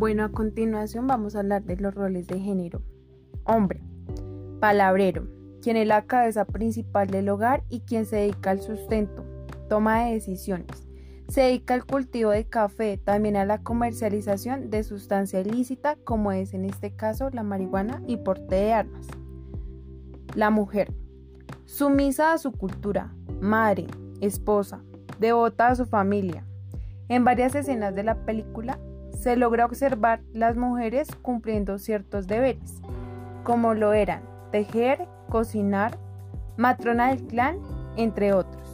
Bueno, a continuación vamos a hablar de los roles de género. Hombre, palabrero, quien es la cabeza principal del hogar y quien se dedica al sustento, toma de decisiones. Se dedica al cultivo de café, también a la comercialización de sustancia ilícita, como es en este caso la marihuana y porte de armas. La mujer, sumisa a su cultura, madre, esposa, devota a su familia. En varias escenas de la película se logra observar las mujeres cumpliendo ciertos deberes, como lo eran tejer, cocinar, matrona del clan, entre otros.